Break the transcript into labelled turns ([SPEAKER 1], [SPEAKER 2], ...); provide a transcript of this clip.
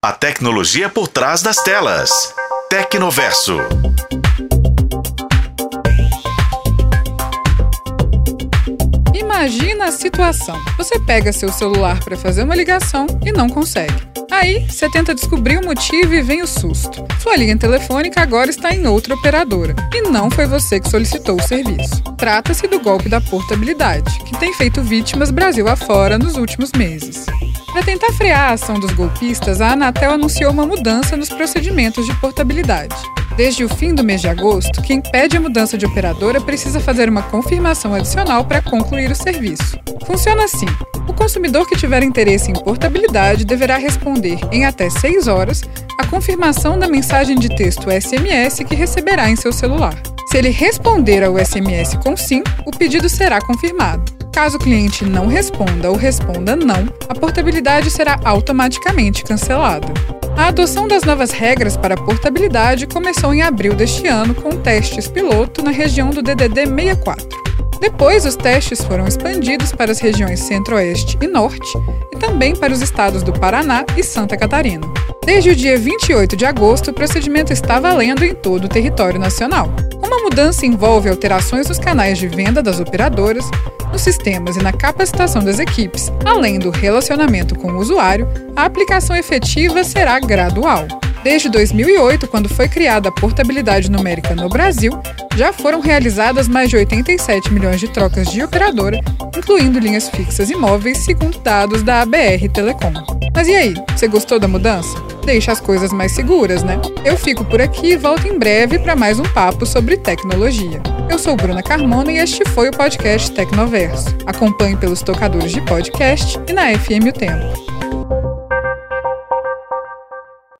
[SPEAKER 1] A tecnologia por trás das telas. Tecnoverso.
[SPEAKER 2] Imagina a situação. Você pega seu celular para fazer uma ligação e não consegue. Aí, você tenta descobrir o motivo e vem o susto. Sua linha telefônica agora está em outra operadora e não foi você que solicitou o serviço. Trata-se do golpe da portabilidade, que tem feito vítimas Brasil afora nos últimos meses. Para tentar frear a ação dos golpistas, a Anatel anunciou uma mudança nos procedimentos de portabilidade. Desde o fim do mês de agosto, quem pede a mudança de operadora precisa fazer uma confirmação adicional para concluir o serviço. Funciona assim: o consumidor que tiver interesse em portabilidade deverá responder em até 6 horas a confirmação da mensagem de texto SMS que receberá em seu celular. Se ele responder ao SMS com sim, o pedido será confirmado. Caso o cliente não responda ou responda não, a portabilidade será automaticamente cancelada. A adoção das novas regras para portabilidade começou em abril deste ano com testes piloto na região do DDD 64. Depois, os testes foram expandidos para as regiões Centro-Oeste e Norte e também para os estados do Paraná e Santa Catarina. Desde o dia 28 de agosto, o procedimento está valendo em todo o território nacional. Uma mudança envolve alterações nos canais de venda das operadoras, nos sistemas e na capacitação das equipes, além do relacionamento com o usuário, a aplicação efetiva será gradual. Desde 2008, quando foi criada a portabilidade numérica no Brasil, já foram realizadas mais de 87 milhões de trocas de operadora, incluindo linhas fixas e móveis, segundo dados da ABR Telecom. Mas e aí, você gostou da mudança? Deixa as coisas mais seguras, né? Eu fico por aqui e volto em breve para mais um papo sobre tecnologia. Eu sou Bruna Carmona e este foi o podcast Tecnoverso. Acompanhe pelos tocadores de podcast e na FM O Tempo.